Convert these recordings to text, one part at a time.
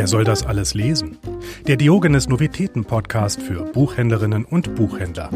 Wer soll das alles lesen? Der Diogenes Novitäten Podcast für Buchhändlerinnen und Buchhändler.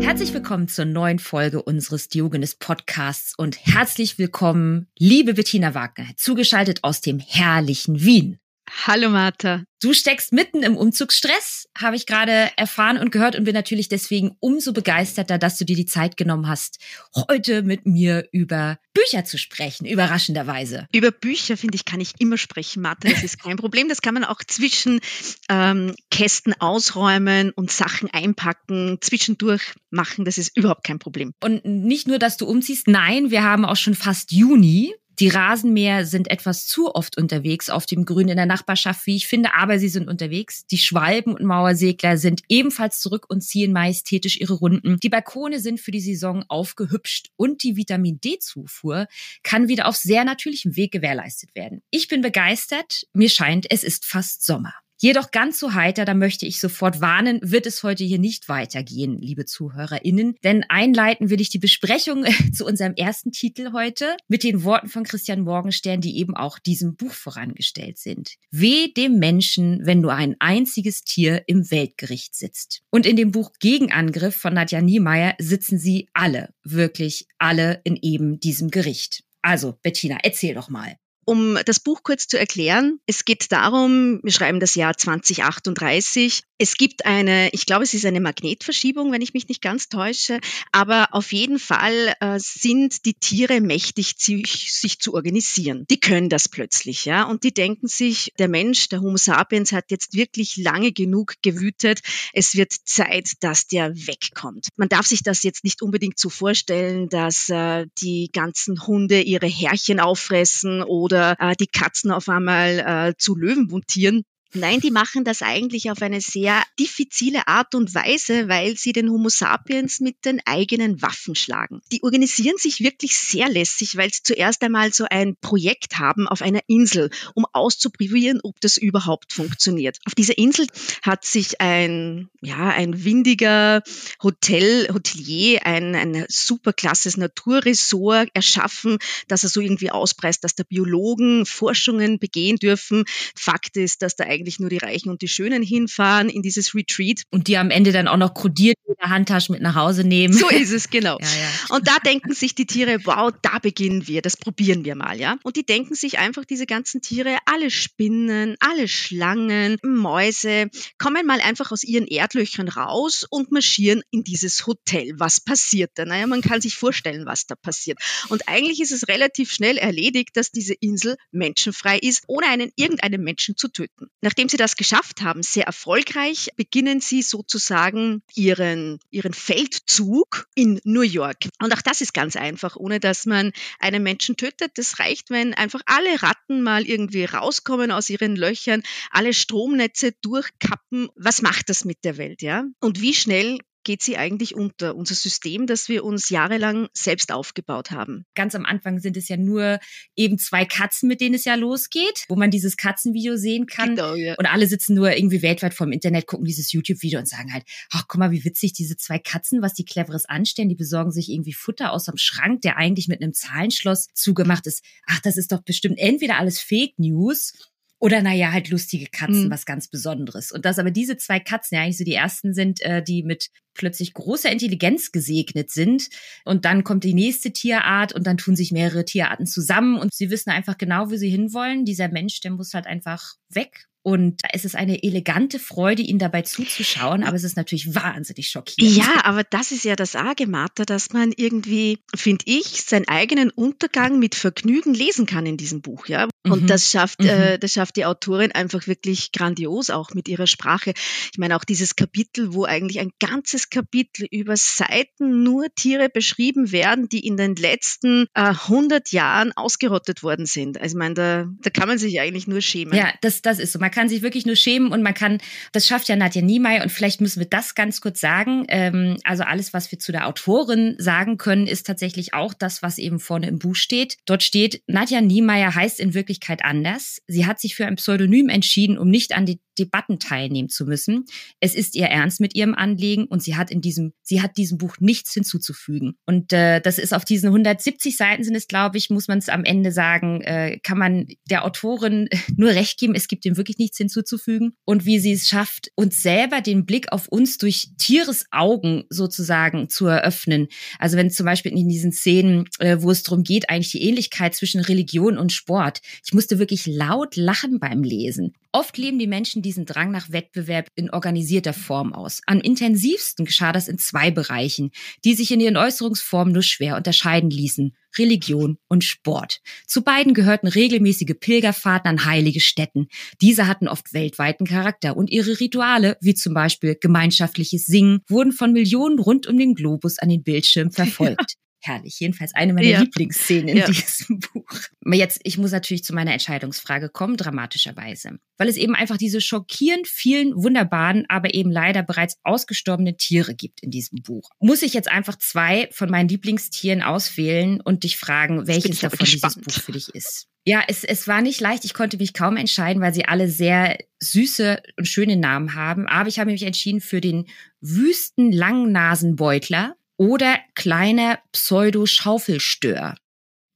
Herzlich willkommen zur neuen Folge unseres Diogenes Podcasts und herzlich willkommen, liebe Bettina Wagner, zugeschaltet aus dem herrlichen Wien. Hallo Martha. Du steckst mitten im Umzugsstress, habe ich gerade erfahren und gehört und bin natürlich deswegen umso begeisterter, dass du dir die Zeit genommen hast, heute mit mir über Bücher zu sprechen, überraschenderweise. Über Bücher, finde ich, kann ich immer sprechen, Martha. Das ist kein Problem. Das kann man auch zwischen ähm, Kästen ausräumen und Sachen einpacken, zwischendurch machen. Das ist überhaupt kein Problem. Und nicht nur, dass du umziehst, nein, wir haben auch schon fast Juni. Die Rasenmäher sind etwas zu oft unterwegs auf dem Grün in der Nachbarschaft, wie ich finde, aber sie sind unterwegs. Die Schwalben und Mauersegler sind ebenfalls zurück und ziehen majestätisch ihre Runden. Die Balkone sind für die Saison aufgehübscht und die Vitamin D-Zufuhr kann wieder auf sehr natürlichem Weg gewährleistet werden. Ich bin begeistert. Mir scheint, es ist fast Sommer. Jedoch ganz so heiter, da möchte ich sofort warnen, wird es heute hier nicht weitergehen, liebe ZuhörerInnen. Denn einleiten will ich die Besprechung zu unserem ersten Titel heute mit den Worten von Christian Morgenstern, die eben auch diesem Buch vorangestellt sind. Weh dem Menschen, wenn nur ein einziges Tier im Weltgericht sitzt. Und in dem Buch Gegenangriff von Nadja Niemeyer sitzen sie alle, wirklich alle in eben diesem Gericht. Also, Bettina, erzähl doch mal. Um das Buch kurz zu erklären, es geht darum, wir schreiben das Jahr 2038. Es gibt eine, ich glaube, es ist eine Magnetverschiebung, wenn ich mich nicht ganz täusche, aber auf jeden Fall äh, sind die Tiere mächtig, sich, zu organisieren. Die können das plötzlich, ja, und die denken sich, der Mensch, der Homo sapiens hat jetzt wirklich lange genug gewütet. Es wird Zeit, dass der wegkommt. Man darf sich das jetzt nicht unbedingt so vorstellen, dass äh, die ganzen Hunde ihre Härchen auffressen oder oder äh, die Katzen auf einmal äh, zu Löwen mutieren. Nein, die machen das eigentlich auf eine sehr diffizile Art und Weise, weil sie den Homo sapiens mit den eigenen Waffen schlagen. Die organisieren sich wirklich sehr lässig, weil sie zuerst einmal so ein Projekt haben auf einer Insel, um auszuprobieren, ob das überhaupt funktioniert. Auf dieser Insel hat sich ein, ja, ein windiger Hotel, Hotelier, ein, ein superklasses Naturresort erschaffen, dass er so irgendwie auspreist, dass da Biologen Forschungen begehen dürfen. Fakt ist, dass da eigentlich nur die Reichen und die Schönen hinfahren in dieses Retreat. Und die am Ende dann auch noch kodiert in der Handtasche mit nach Hause nehmen. So ist es, genau. ja, ja. Und da denken sich die Tiere, wow, da beginnen wir, das probieren wir mal, ja. Und die denken sich einfach, diese ganzen Tiere, alle Spinnen, alle Schlangen, Mäuse, kommen mal einfach aus ihren Erdlöchern raus und marschieren in dieses Hotel. Was passiert da? Naja, man kann sich vorstellen, was da passiert. Und eigentlich ist es relativ schnell erledigt, dass diese Insel menschenfrei ist, ohne einen irgendeinen Menschen zu töten. Nachdem sie das geschafft haben, sehr erfolgreich, beginnen sie sozusagen ihren, ihren Feldzug in New York. Und auch das ist ganz einfach, ohne dass man einen Menschen tötet. Das reicht, wenn einfach alle Ratten mal irgendwie rauskommen aus ihren Löchern, alle Stromnetze durchkappen. Was macht das mit der Welt, ja? Und wie schnell geht sie eigentlich unter, unser System, das wir uns jahrelang selbst aufgebaut haben. Ganz am Anfang sind es ja nur eben zwei Katzen, mit denen es ja losgeht, wo man dieses Katzenvideo sehen kann. Genau, ja. Und alle sitzen nur irgendwie weltweit vom Internet, gucken dieses YouTube-Video und sagen halt, ach, guck mal, wie witzig diese zwei Katzen, was die Cleveres anstellen. Die besorgen sich irgendwie Futter aus dem Schrank, der eigentlich mit einem Zahlenschloss zugemacht ist. Ach, das ist doch bestimmt entweder alles Fake News oder naja, halt lustige Katzen, mhm. was ganz Besonderes. Und dass aber diese zwei Katzen ja eigentlich so die ersten sind, äh, die mit plötzlich großer Intelligenz gesegnet sind. Und dann kommt die nächste Tierart und dann tun sich mehrere Tierarten zusammen und sie wissen einfach genau, wo sie hinwollen. Dieser Mensch, der muss halt einfach weg und da ist es eine elegante Freude, ihnen dabei zuzuschauen, aber es ist natürlich wahnsinnig schockierend. Ja, aber das ist ja das Arge, Martha, dass man irgendwie, finde ich, seinen eigenen Untergang mit Vergnügen lesen kann in diesem Buch, ja. Und mhm. das schafft, mhm. äh, das schafft die Autorin einfach wirklich grandios auch mit ihrer Sprache. Ich meine auch dieses Kapitel, wo eigentlich ein ganzes Kapitel über Seiten nur Tiere beschrieben werden, die in den letzten äh, 100 Jahren ausgerottet worden sind. Also ich meine, da, da kann man sich eigentlich nur schämen. Ja, das, das ist so. Man kann sich wirklich nur schämen und man kann, das schafft ja Nadja Niemeyer und vielleicht müssen wir das ganz kurz sagen. Ähm, also alles, was wir zu der Autorin sagen können, ist tatsächlich auch das, was eben vorne im Buch steht. Dort steht, Nadja Niemeyer heißt in Wirklichkeit anders. Sie hat sich für ein Pseudonym entschieden, um nicht an die Debatten teilnehmen zu müssen. Es ist ihr Ernst mit ihrem Anliegen und sie hat in diesem, sie hat diesem Buch nichts hinzuzufügen. Und äh, das ist auf diesen 170 Seiten sind es, glaube ich, muss man es am Ende sagen, äh, kann man der Autorin nur recht geben. Es gibt ihm wirklich nichts hinzuzufügen. Und wie sie es schafft, uns selber den Blick auf uns durch Tieres Augen sozusagen zu eröffnen. Also wenn zum Beispiel in diesen Szenen, äh, wo es darum geht, eigentlich die Ähnlichkeit zwischen Religion und Sport. Ich musste wirklich laut lachen beim Lesen. Oft leben die Menschen diesen Drang nach Wettbewerb in organisierter Form aus. Am intensivsten geschah das in zwei Bereichen, die sich in ihren Äußerungsformen nur schwer unterscheiden ließen. Religion und Sport. Zu beiden gehörten regelmäßige Pilgerfahrten an heilige Städten. Diese hatten oft weltweiten Charakter und ihre Rituale, wie zum Beispiel gemeinschaftliches Singen, wurden von Millionen rund um den Globus an den Bildschirm verfolgt herrlich. Jedenfalls eine meiner ja. Lieblingsszenen in ja. diesem Buch. Jetzt, ich muss natürlich zu meiner Entscheidungsfrage kommen, dramatischerweise. Weil es eben einfach diese schockierend vielen wunderbaren, aber eben leider bereits ausgestorbenen Tiere gibt in diesem Buch. Muss ich jetzt einfach zwei von meinen Lieblingstieren auswählen und dich fragen, welches davon dieses Buch für dich ist? Ja, es, es war nicht leicht. Ich konnte mich kaum entscheiden, weil sie alle sehr süße und schöne Namen haben. Aber ich habe mich entschieden für den Wüsten Langnasenbeutler oder kleiner Pseudo-Schaufelstör.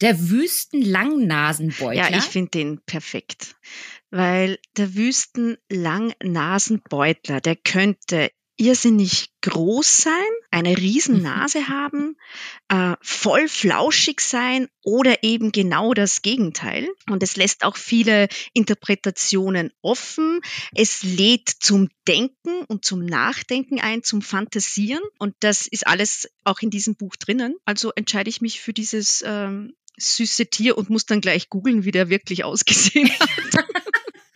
Der Wüsten-Langnasenbeutler. Ja, ich finde den perfekt, weil der Wüsten-Langnasenbeutler, der könnte irrsinnig groß sein, eine Riesennase haben, äh, voll flauschig sein oder eben genau das Gegenteil. Und es lässt auch viele Interpretationen offen. Es lädt zum Denken und zum Nachdenken ein, zum Fantasieren. Und das ist alles auch in diesem Buch drinnen. Also entscheide ich mich für dieses ähm, süße Tier und muss dann gleich googeln, wie der wirklich ausgesehen hat.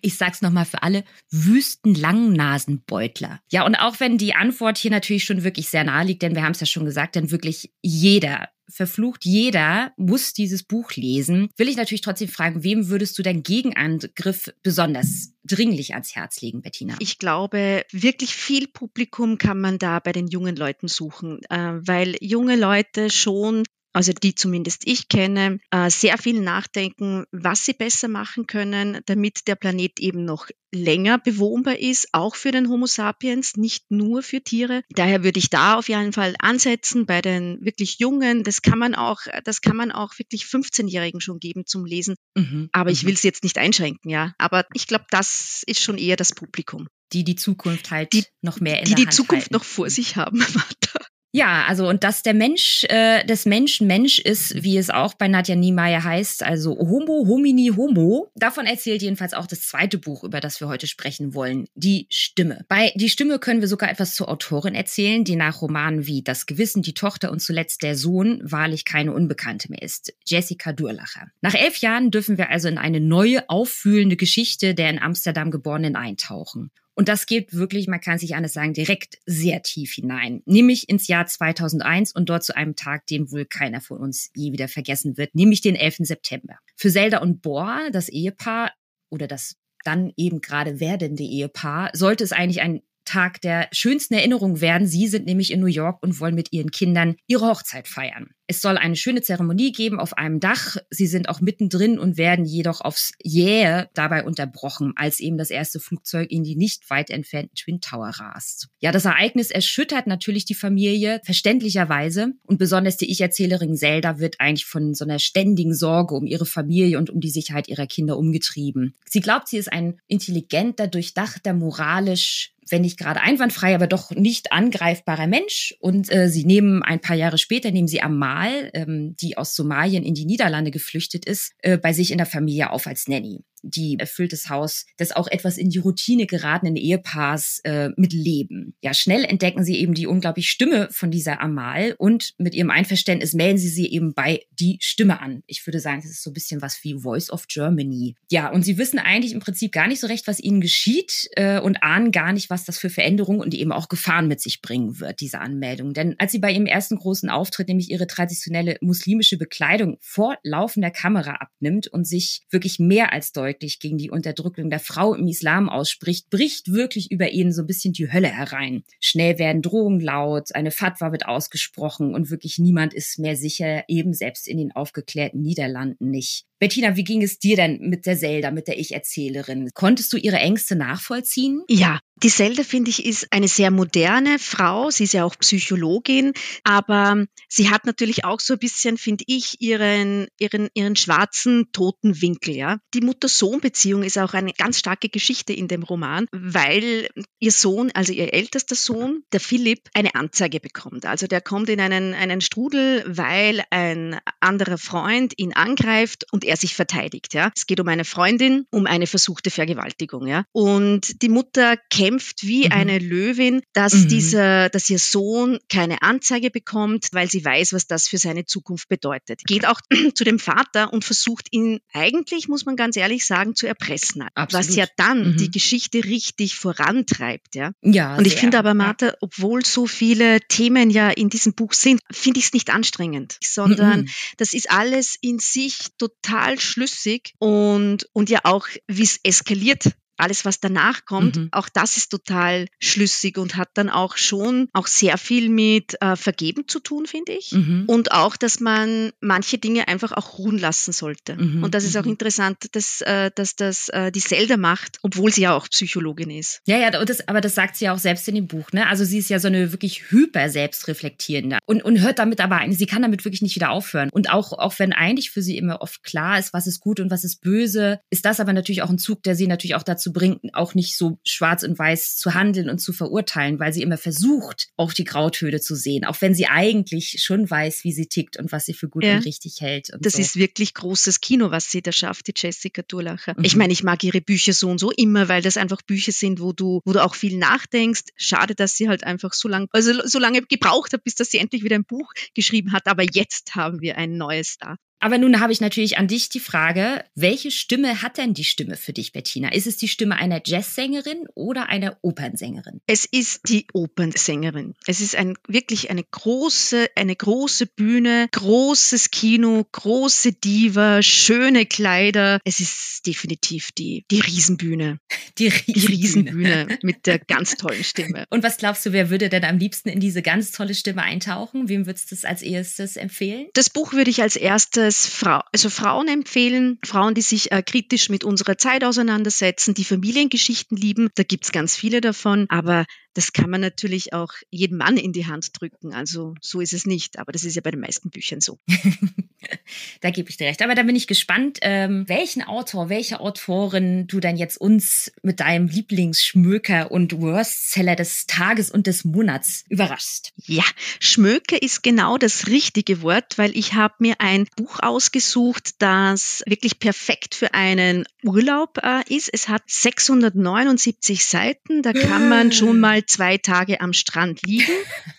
Ich sag's nochmal für alle, Wüstenlangnasenbeutler. Ja, und auch wenn die Antwort hier natürlich schon wirklich sehr nahe liegt, denn wir haben es ja schon gesagt, denn wirklich jeder verflucht jeder muss dieses Buch lesen, will ich natürlich trotzdem fragen, wem würdest du deinen Gegenangriff besonders dringlich ans Herz legen, Bettina? Ich glaube, wirklich viel Publikum kann man da bei den jungen Leuten suchen, äh, weil junge Leute schon also die zumindest ich kenne, äh, sehr viel nachdenken, was sie besser machen können, damit der Planet eben noch länger bewohnbar ist, auch für den Homo sapiens, nicht nur für Tiere. Daher würde ich da auf jeden Fall ansetzen bei den wirklich Jungen. Das kann man auch, das kann man auch wirklich 15-Jährigen schon geben zum Lesen. Mhm. Aber ich mhm. will es jetzt nicht einschränken, ja. Aber ich glaube, das ist schon eher das Publikum. Die die Zukunft halt die, noch mehr in die der die Hand Zukunft halten. noch vor sich haben. Ja, also und dass der Mensch äh, des Menschen Mensch ist, wie es auch bei Nadja Niemeyer heißt, also Homo homini homo. Davon erzählt jedenfalls auch das zweite Buch, über das wir heute sprechen wollen, die Stimme. Bei die Stimme können wir sogar etwas zur Autorin erzählen, die nach Romanen wie Das Gewissen, die Tochter und zuletzt der Sohn wahrlich keine Unbekannte mehr ist. Jessica Durlacher. Nach elf Jahren dürfen wir also in eine neue, auffühlende Geschichte der in Amsterdam geborenen eintauchen. Und das geht wirklich, man kann sich anders sagen, direkt sehr tief hinein. Nämlich ins Jahr 2001 und dort zu einem Tag, den wohl keiner von uns je wieder vergessen wird, nämlich den 11. September. Für Zelda und Boar, das Ehepaar oder das dann eben gerade werdende Ehepaar, sollte es eigentlich ein Tag der schönsten Erinnerung werden. Sie sind nämlich in New York und wollen mit ihren Kindern ihre Hochzeit feiern. Es soll eine schöne Zeremonie geben auf einem Dach. Sie sind auch mittendrin und werden jedoch aufs Jähe dabei unterbrochen, als eben das erste Flugzeug in die nicht weit entfernten Twin Tower rast. Ja, das Ereignis erschüttert natürlich die Familie, verständlicherweise. Und besonders die Ich-Erzählerin Zelda wird eigentlich von so einer ständigen Sorge um ihre Familie und um die Sicherheit ihrer Kinder umgetrieben. Sie glaubt, sie ist ein intelligenter, durchdachter, moralisch wenn nicht gerade einwandfrei, aber doch nicht angreifbarer Mensch. Und äh, sie nehmen ein paar Jahre später, nehmen sie Amal Mal, ähm, die aus Somalien in die Niederlande geflüchtet ist, äh, bei sich in der Familie auf als Nanny die erfüllt das Haus des auch etwas in die Routine geratenen Ehepaars äh, mit Leben. Ja, schnell entdecken sie eben die unglaubliche Stimme von dieser Amal und mit ihrem Einverständnis melden sie sie eben bei die Stimme an. Ich würde sagen, das ist so ein bisschen was wie Voice of Germany. Ja, und sie wissen eigentlich im Prinzip gar nicht so recht, was ihnen geschieht äh, und ahnen gar nicht, was das für Veränderungen und eben auch Gefahren mit sich bringen wird, diese Anmeldung. Denn als sie bei ihrem ersten großen Auftritt nämlich ihre traditionelle muslimische Bekleidung vor laufender Kamera abnimmt und sich wirklich mehr als deutlich eindeutig gegen die Unterdrückung der Frau im Islam ausspricht, bricht wirklich über ihn so ein bisschen die Hölle herein. Schnell werden Drohungen laut, eine Fatwa wird ausgesprochen und wirklich niemand ist mehr sicher, eben selbst in den aufgeklärten Niederlanden nicht. Bettina, wie ging es dir denn mit der Zelda, mit der Ich-Erzählerin? Konntest du ihre Ängste nachvollziehen? Ja, die Zelda, finde ich, ist eine sehr moderne Frau. Sie ist ja auch Psychologin, aber sie hat natürlich auch so ein bisschen, finde ich, ihren, ihren, ihren schwarzen, toten Winkel, ja. Die Mutter-Sohn-Beziehung ist auch eine ganz starke Geschichte in dem Roman, weil ihr Sohn, also ihr ältester Sohn, der Philipp, eine Anzeige bekommt. Also der kommt in einen, einen Strudel, weil ein anderer Freund ihn angreift und er sich verteidigt, ja. Es geht um eine Freundin, um eine versuchte Vergewaltigung, ja. Und die Mutter kennt kämpft wie mhm. eine Löwin, dass mhm. dieser, dass ihr Sohn keine Anzeige bekommt, weil sie weiß, was das für seine Zukunft bedeutet. Geht auch zu dem Vater und versucht ihn eigentlich, muss man ganz ehrlich sagen, zu erpressen. Absolut. Was ja dann mhm. die Geschichte richtig vorantreibt, ja. Ja. Und ich finde aber, Martha, obwohl so viele Themen ja in diesem Buch sind, finde ich es nicht anstrengend, sondern mhm. das ist alles in sich total schlüssig und, und ja auch, wie es eskaliert alles, was danach kommt, mhm. auch das ist total schlüssig und hat dann auch schon auch sehr viel mit äh, Vergeben zu tun, finde ich. Mhm. Und auch, dass man manche Dinge einfach auch ruhen lassen sollte. Mhm. Und das ist auch mhm. interessant, dass, äh, dass das äh, die Zelda macht, obwohl sie ja auch Psychologin ist. Ja, ja, das, aber das sagt sie ja auch selbst in dem Buch. Ne? Also sie ist ja so eine wirklich hyper selbstreflektierende und, und hört damit aber ein, sie kann damit wirklich nicht wieder aufhören. Und auch, auch wenn eigentlich für sie immer oft klar ist, was ist gut und was ist böse, ist das aber natürlich auch ein Zug, der sie natürlich auch dazu dazu bringt, auch nicht so schwarz und weiß zu handeln und zu verurteilen, weil sie immer versucht, auch die Grautöne zu sehen, auch wenn sie eigentlich schon weiß, wie sie tickt und was sie für gut ja. und richtig hält. Und das so. ist wirklich großes Kino, was sie da schafft, die Jessica Durlacher. Mhm. Ich meine, ich mag ihre Bücher so und so immer, weil das einfach Bücher sind, wo du, wo du auch viel nachdenkst. Schade, dass sie halt einfach so lange, also so lange gebraucht hat, bis dass sie endlich wieder ein Buch geschrieben hat. Aber jetzt haben wir ein neues da. Aber nun habe ich natürlich an dich die Frage, welche Stimme hat denn die Stimme für dich, Bettina? Ist es die Stimme einer Jazzsängerin oder einer Opernsängerin? Es ist die Opernsängerin. Es ist ein, wirklich eine große, eine große Bühne, großes Kino, große Diva, schöne Kleider. Es ist definitiv die, die Riesenbühne. Die Riesenbühne. Die Riesenbühne mit der ganz tollen Stimme. Und was glaubst du, wer würde denn am liebsten in diese ganz tolle Stimme eintauchen? Wem würdest du es als erstes empfehlen? Das Buch würde ich als erstes es Frau, also Frauen empfehlen, Frauen, die sich äh, kritisch mit unserer Zeit auseinandersetzen, die Familiengeschichten lieben. Da gibt's ganz viele davon, aber das kann man natürlich auch jedem Mann in die Hand drücken. Also so ist es nicht, aber das ist ja bei den meisten Büchern so. da gebe ich dir recht. Aber da bin ich gespannt, ähm, welchen Autor, welche Autorin du dann jetzt uns mit deinem Lieblingsschmöker und Worstseller des Tages und des Monats überraschst. Ja, Schmöker ist genau das richtige Wort, weil ich habe mir ein Buch ausgesucht, das wirklich perfekt für einen Urlaub äh, ist. Es hat 679 Seiten, da kann man schon mal zwei Tage am Strand liegen.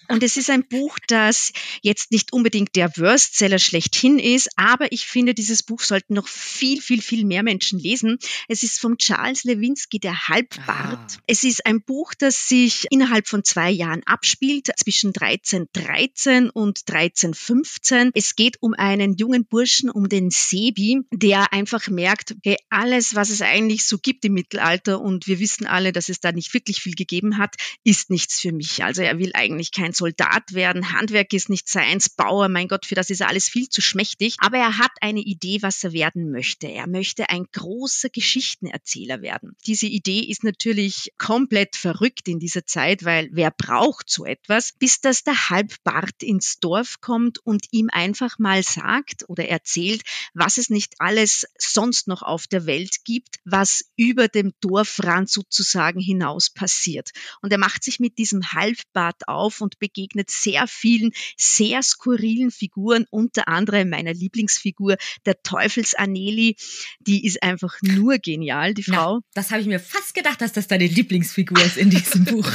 Und es ist ein Buch, das jetzt nicht unbedingt der Worstseller schlechthin ist, aber ich finde, dieses Buch sollten noch viel, viel, viel mehr Menschen lesen. Es ist von Charles Lewinsky, der Halbbart. Ah. Es ist ein Buch, das sich innerhalb von zwei Jahren abspielt, zwischen 1313 und 1315. Es geht um einen jungen Burschen, um den Sebi, der einfach merkt, okay, alles, was es eigentlich so gibt im Mittelalter, und wir wissen alle, dass es da nicht wirklich viel gegeben hat, ist nichts für mich. Also er will eigentlich kein Soldat werden, Handwerk ist nicht seins, Bauer, mein Gott, für das ist alles viel zu schmächtig. Aber er hat eine Idee, was er werden möchte. Er möchte ein großer Geschichtenerzähler werden. Diese Idee ist natürlich komplett verrückt in dieser Zeit, weil wer braucht so etwas, bis dass der Halbbart ins Dorf kommt und ihm einfach mal sagt oder erzählt, was es nicht alles sonst noch auf der Welt gibt, was über dem Dorfrand sozusagen hinaus passiert. Und er macht sich mit diesem Halbbart auf und begegnet sehr vielen sehr skurrilen Figuren, unter anderem meiner Lieblingsfigur, der Teufelsaneli. Die ist einfach nur genial, die Frau. Na, das habe ich mir fast gedacht, dass das deine Lieblingsfigur ist in diesem Buch.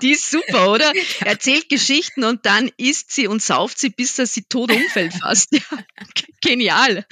die ist super, oder? Er erzählt Geschichten und dann isst sie und sauft sie, bis er sie tot umfällt fast. Ja, genial.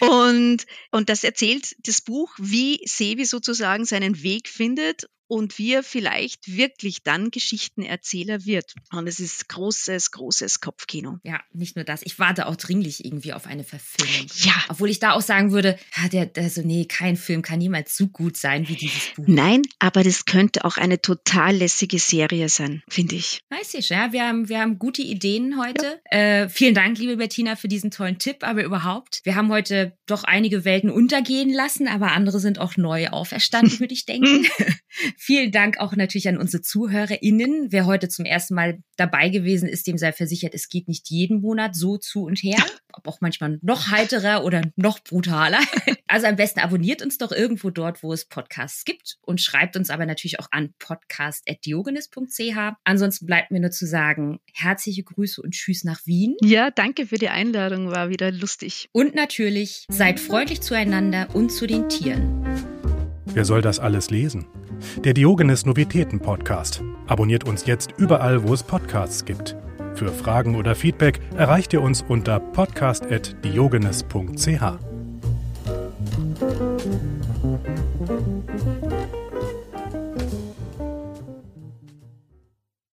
Und, und das erzählt das Buch, wie Sevi sozusagen seinen Weg findet und wie er vielleicht wirklich dann Geschichtenerzähler wird. Und es ist großes, großes Kopfkino. Ja, nicht nur das. Ich warte auch dringlich irgendwie auf eine Verfilmung. Ja. Obwohl ich da auch sagen würde, der, der so, nee, kein Film kann niemals so gut sein wie dieses Buch. Nein, aber das könnte auch eine total lässige Serie sein, finde ich. Weiß ich, ja. Wir haben, wir haben gute Ideen heute. Ja. Äh, vielen Dank, liebe Bettina, für diesen tollen Tipp, aber überhaupt. Wir haben heute doch einige Welten untergehen lassen, aber andere sind auch neu auferstanden, würde ich denken. Vielen Dank auch natürlich an unsere ZuhörerInnen. Wer heute zum ersten Mal dabei gewesen ist, dem sei versichert, es geht nicht jeden Monat so zu und her. Ob auch manchmal noch heiterer oder noch brutaler. Also am besten abonniert uns doch irgendwo dort, wo es Podcasts gibt und schreibt uns aber natürlich auch an podcast.diogenes.ch. Ansonsten bleibt mir nur zu sagen, herzliche Grüße und Tschüss nach Wien. Ja, danke für die Einladung, war wieder lustig. Und natürlich, seid freundlich zueinander und zu den Tieren. Wer soll das alles lesen? Der Diogenes Novitäten Podcast. Abonniert uns jetzt überall, wo es Podcasts gibt. Für Fragen oder Feedback erreicht ihr uns unter podcast.diogenes.ch.